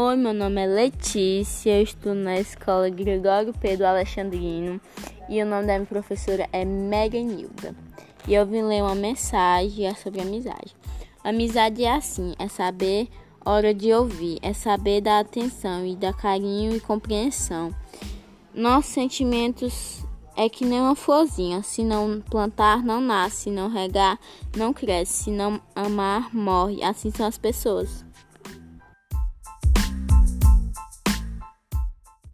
Oi, meu nome é Letícia, eu estudo na escola Gregório Pedro Alexandrino e o nome da minha professora é Megan Nilda. E eu vim ler uma mensagem é sobre amizade. Amizade é assim, é saber hora de ouvir, é saber dar atenção e dar carinho e compreensão. Nossos sentimentos é que nem uma florzinha, se não plantar, não nasce, se não regar, não cresce, se não amar, morre. Assim são as pessoas.